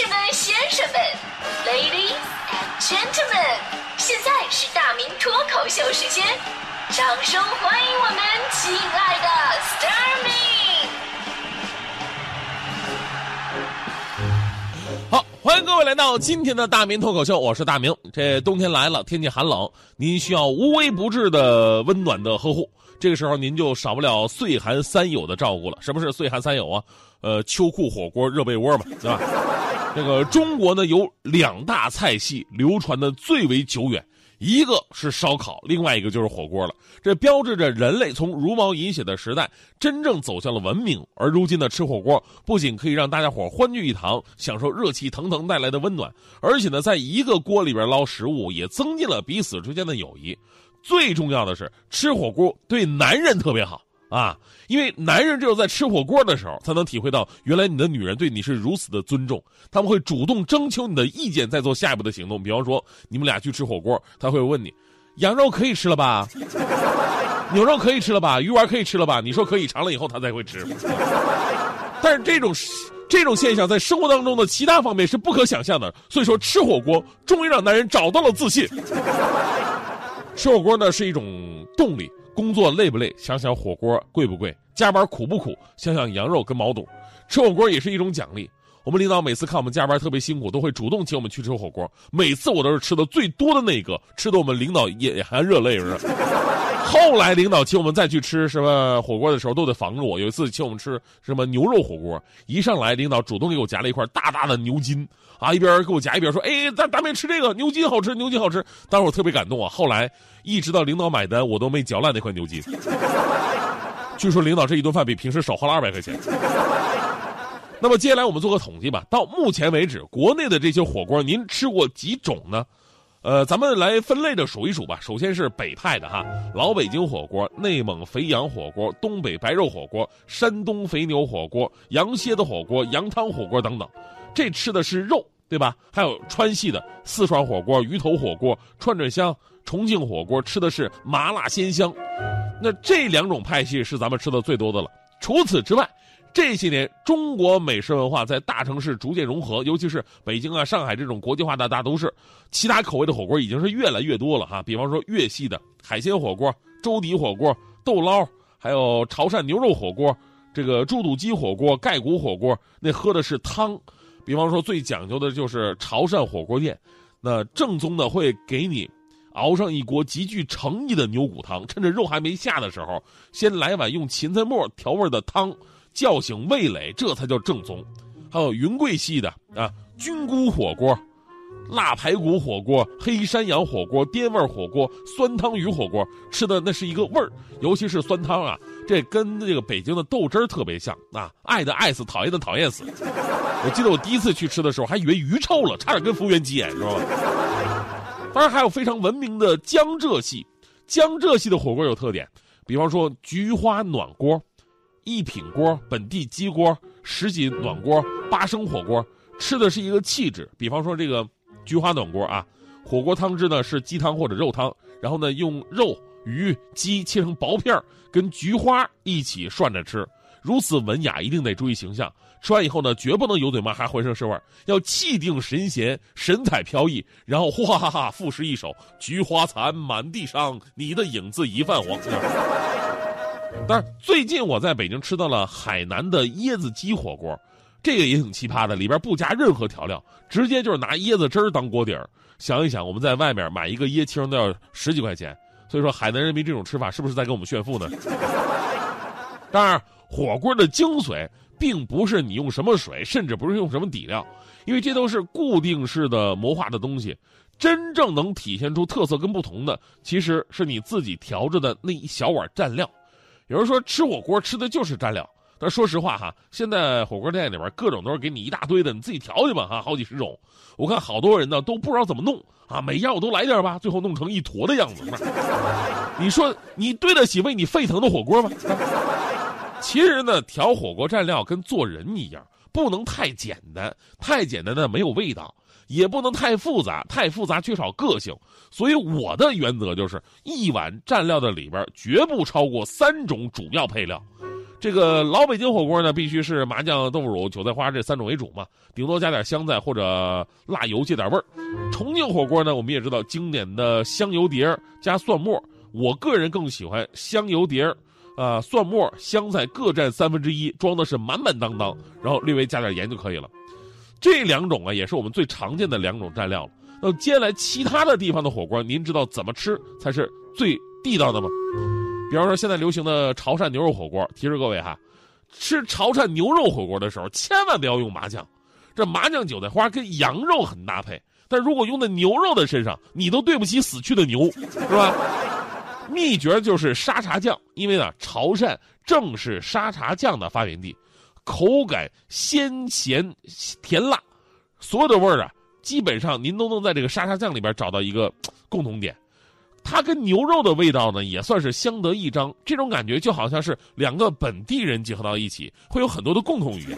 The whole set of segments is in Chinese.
士们、先生们，Ladies and Gentlemen，现在是大明脱口秀时间，掌声欢迎我们亲爱的 s t a r m y 好，欢迎各位来到今天的大明脱口秀，我是大明。这冬天来了，天气寒冷，您需要无微不至的温暖的呵护。这个时候，您就少不了岁寒三友的照顾了。什么是岁寒三友啊？呃，秋裤、火锅、热被窝嘛，对吧？这个中国呢有两大菜系流传的最为久远，一个是烧烤，另外一个就是火锅了。这标志着人类从茹毛饮血的时代真正走向了文明。而如今的吃火锅，不仅可以让大家伙欢聚一堂，享受热气腾腾带来的温暖，而且呢，在一个锅里边捞食物，也增进了彼此之间的友谊。最重要的是，吃火锅对男人特别好啊，因为男人只有在吃火锅的时候，才能体会到原来你的女人对你是如此的尊重。他们会主动征求你的意见，再做下一步的行动。比方说，你们俩去吃火锅，他会问你：羊肉可以吃了吧？牛肉可以吃了吧？鱼丸可以吃了吧？你说可以，尝了以后他才会吃。但是这种这种现象在生活当中的其他方面是不可想象的。所以说，吃火锅终于让男人找到了自信。吃火锅呢是一种动力，工作累不累？想想火锅贵不贵？加班苦不苦？想想羊肉跟毛肚。吃火锅也是一种奖励。我们领导每次看我们加班特别辛苦，都会主动请我们去吃火锅。每次我都是吃的最多的那个，吃的我们领导也含热泪。后来领导请我们再去吃什么火锅的时候，都得防着我。有一次请我们吃什么牛肉火锅，一上来领导主动给我夹了一块大大的牛筋，啊，一边给我夹一边说：“哎，咱咱们吃这个牛筋好吃，牛筋好吃。”当时我特别感动啊。后来一直到领导买单，我都没嚼烂那块牛筋。据说领导这一顿饭比平时少花了二百块钱。那么接下来我们做个统计吧。到目前为止，国内的这些火锅，您吃过几种呢？呃，咱们来分类的数一数吧。首先是北派的哈，老北京火锅、内蒙肥羊火锅、东北白肉火锅、山东肥牛火锅、羊蝎子火锅、羊汤火锅等等，这吃的是肉，对吧？还有川系的四川火锅、鱼头火锅、串串香、重庆火锅，吃的是麻辣鲜香。那这两种派系是咱们吃的最多的了。除此之外，这些年，中国美食文化在大城市逐渐融合，尤其是北京啊、上海这种国际化的大都市，其他口味的火锅已经是越来越多了哈。比方说粤系的海鲜火锅、粥底火锅、豆捞，还有潮汕牛肉火锅、这个猪肚鸡火锅、盖骨火锅，那喝的是汤。比方说最讲究的就是潮汕火锅店，那正宗的会给你熬上一锅极具诚意的牛骨汤，趁着肉还没下的时候，先来碗用芹菜末调味的汤。叫醒味蕾，这才叫正宗。还有云贵系的啊，菌菇火锅、辣排骨火锅、黑山羊火锅、滇味火锅、酸汤鱼火锅，吃的那是一个味儿。尤其是酸汤啊，这跟这个北京的豆汁儿特别像啊，爱的爱死，讨厌的讨厌死。我记得我第一次去吃的时候，还以为鱼臭了，差点跟服务员急眼，知道吧？当然还有非常文明的江浙系，江浙系的火锅有特点，比方说菊花暖锅。一品锅、本地鸡锅、什锦暖锅、八升火锅，吃的是一个气质。比方说这个菊花暖锅啊，火锅汤汁呢是鸡汤或者肉汤，然后呢用肉、鱼、鸡切成薄片跟菊花一起涮着吃，如此文雅，一定得注意形象。吃完以后呢，绝不能油嘴麻还浑身是味儿，要气定神闲、神采飘逸，然后哗哈哈赋诗一首：菊花残，满地伤，你的影子已泛黄。但是最近我在北京吃到了海南的椰子鸡火锅，这个也挺奇葩的，里边不加任何调料，直接就是拿椰子汁儿当锅底儿。想一想，我们在外面买一个椰青都要十几块钱，所以说海南人民这种吃法是不是在跟我们炫富呢？当然，火锅的精髓并不是你用什么水，甚至不是用什么底料，因为这都是固定式的模化的东西。真正能体现出特色跟不同的，其实是你自己调制的那一小碗蘸料。有人说吃火锅吃的就是蘸料，但说实话哈，现在火锅店里边各种都是给你一大堆的，你自己调去吧哈，好几十种。我看好多人呢都不知道怎么弄啊，每样我都来点吧，最后弄成一坨的样子。你说你对得起为你沸腾的火锅吗？其实呢，调火锅蘸料跟做人一样，不能太简单，太简单的没有味道。也不能太复杂，太复杂缺少个性。所以我的原则就是，一碗蘸料的里边绝不超过三种主要配料。这个老北京火锅呢，必须是麻酱、豆腐乳、韭菜花这三种为主嘛，顶多加点香菜或者辣油借点味儿。重庆火锅呢，我们也知道经典的香油碟加蒜末，我个人更喜欢香油碟儿。啊，蒜末、香菜各占三分之一，装的是满满当当，然后略微加点盐就可以了。这两种啊，也是我们最常见的两种蘸料。那接下来其他的地方的火锅，您知道怎么吃才是最地道的吗？比方说现在流行的潮汕牛肉火锅，提示各位哈，吃潮汕牛肉火锅的时候，千万不要用麻酱。这麻酱韭菜花跟羊肉很搭配，但如果用在牛肉的身上，你都对不起死去的牛，是吧？秘诀就是沙茶酱，因为呢，潮汕正是沙茶酱的发源地，口感鲜咸甜辣，所有的味儿啊，基本上您都能在这个沙沙酱里边找到一个共同点。它跟牛肉的味道呢，也算是相得益彰，这种感觉就好像是两个本地人结合到一起，会有很多的共同语言。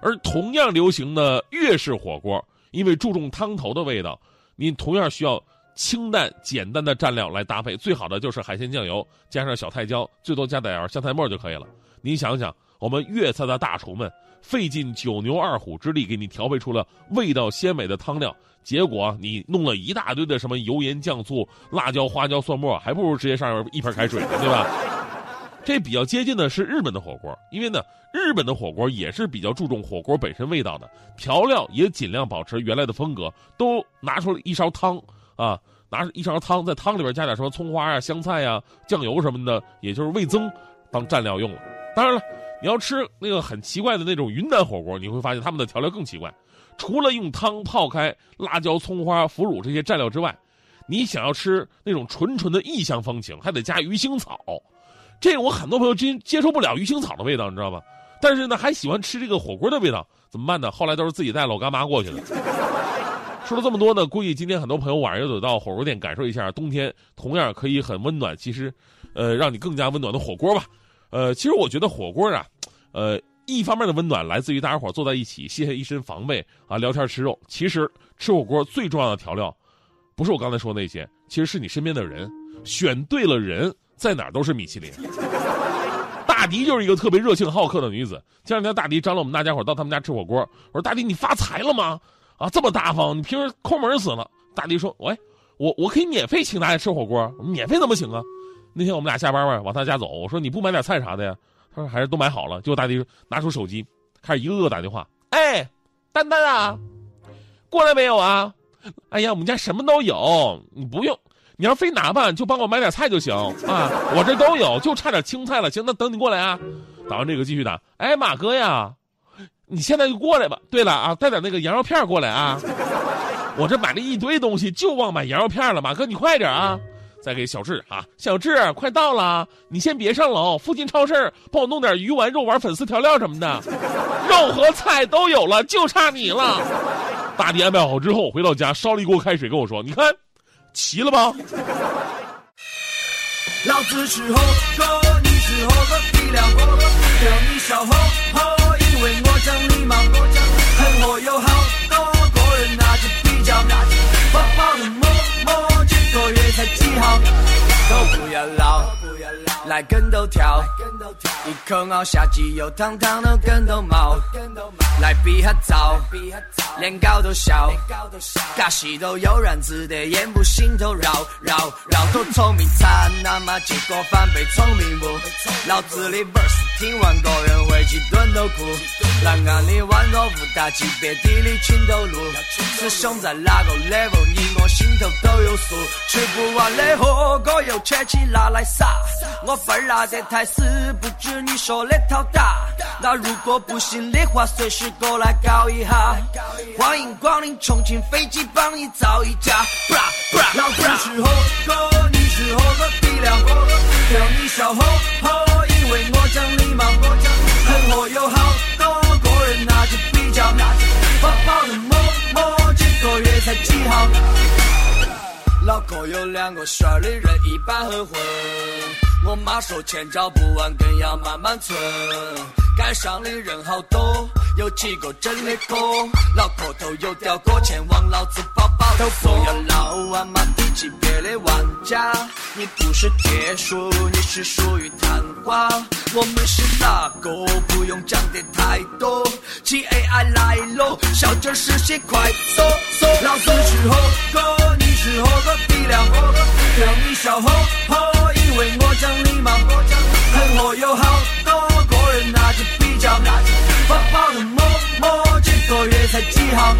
而同样流行的粤式火锅，因为注重汤头的味道，您同样需要。清淡简单的蘸料来搭配，最好的就是海鲜酱油加上小泰椒，最多加点香菜末就可以了。您想想，我们粤菜的大厨们费尽九牛二虎之力给你调配出了味道鲜美的汤料，结果你弄了一大堆的什么油盐酱醋、辣椒花椒蒜末，还不如直接上一盆开水呢，对吧？这比较接近的是日本的火锅，因为呢，日本的火锅也是比较注重火锅本身味道的，调料也尽量保持原来的风格，都拿出了一勺汤。啊，拿一勺汤，在汤里边加点什么葱花啊、香菜呀、酱油什么的，也就是味增，当蘸料用了。当然了，你要吃那个很奇怪的那种云南火锅，你会发现他们的调料更奇怪。除了用汤泡开辣椒、葱花、腐乳这些蘸料之外，你想要吃那种纯纯的异乡风情，还得加鱼腥草。这个我很多朋友接接受不了鱼腥草的味道，你知道吗？但是呢，还喜欢吃这个火锅的味道，怎么办呢？后来都是自己带老干妈过去的。说了这么多呢，估计今天很多朋友晚上又得到火锅店感受一下冬天同样可以很温暖，其实，呃，让你更加温暖的火锅吧。呃，其实我觉得火锅啊，呃，一方面的温暖来自于大家伙坐在一起卸下一身防备啊，聊天吃肉。其实吃火锅最重要的调料，不是我刚才说那些，其实是你身边的人，选对了人，在哪都是米其林。大迪就是一个特别热情好客的女子。前两天大迪张罗我们大家伙到他们家吃火锅，我说大迪你发财了吗？啊，这么大方！你平时抠门死了。大迪说：“喂，我我可以免费请大家吃火锅，免费怎么请啊？”那天我们俩下班吧，往他家走，我说：“你不买点菜啥的呀？”他说：“还是都买好了。”结果大迪拿出手机，开始一个个打电话：“哎，丹丹啊，过来没有啊？哎呀，我们家什么都有，你不用，你要非拿吧，就帮我买点菜就行啊，我这都有，就差点青菜了。行，那等你过来啊。”打完这个继续打：“哎，马哥呀。”你现在就过来吧。对了啊，带点那个羊肉片过来啊！我这买了一堆东西，就忘买羊肉片了。马哥，你快点啊！再给小智啊，小智快到了，你先别上楼，附近超市帮我弄点鱼丸、肉丸、粉丝调料什么的，肉和菜都有了，就差你了。大弟安排好之后，回到家烧了一锅开水，跟我说：“你看，齐了吧？”老子是猴哥，你是猴哥，比两猴哥，叫你小猴猴。因为我讲礼貌，很来跟头跳，一口咬下去又烫烫的跟头毛，来比下招，连高都笑，尬戏都悠然自得，眼不心头绕绕绕，头聪明惨，那么结果反被聪明误。老子的 verse 听完个人会去蹲头哭，蓝暗里宛若无大级别地理情头路，师兄在哪个 level，你我心头都有数，吃不完的火锅又扯起拿来撒。我份儿拿得太死，不止你说的讨打。那如果不行的话，随时过来搞一下。欢迎光临重庆飞机，帮你造一架。老子是火锅，你是猴哥，比两猴哥，叫你笑呵呵，因为我讲礼貌。我讲很火有好多个人拿着比较，宝宝的摸摸，几个月才几号？脑壳有两个旋儿的人一般很混。我妈说钱找不完，更要慢慢存。街上的人好多，有几个真的哥，脑壳头有吊哥，钱往老子包包头不要老啊马低级别的玩家，你不是铁树，你是属于昙花。我们是哪个？不用讲的太多。G A I 来喽，笑着实现快速速。老子是猴哥，你是猴哥的量，让你笑呵呵，因为我讲礼貌。很火有好多个人拿着比较，发包的摸摸，这个月才几号？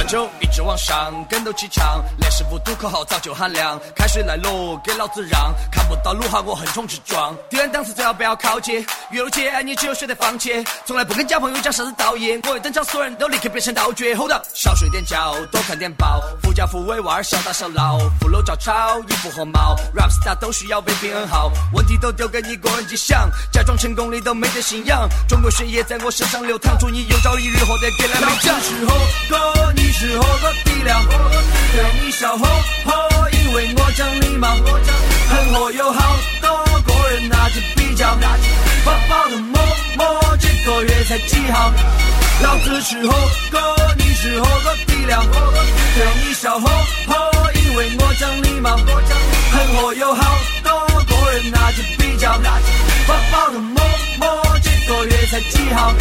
篮球一直往上，跟斗气强，连师傅赌口号早就喊亮。开水来喽，给老子让！看不到路哈，我横冲直撞。敌人档次最好不要靠近，越路界你只有选择放弃。从来不跟假朋友讲啥子道义，我一登场，所有人都立刻变成道具。Hold up，少睡点觉，多看点报。富家富威娃儿，小打小闹，富楼照抄，衣服和帽。Rap star 都需要被平衡好，问题都丢给你个人去想，假装成功你都没得信仰。中国血液在我身上流淌，祝你有朝一日获得格莱美奖。是猴哥，你你是猴哥鼻梁底料对你笑呵呵因为我讲礼貌我讲很活有好多个人拿着比较拿包的妈妈这个月才几号老子是猴哥你是猴哥鼻梁底料对你笑呵呵因为我讲礼貌我讲很活有好多个人拿着比较拿包的妈妈这个月才几号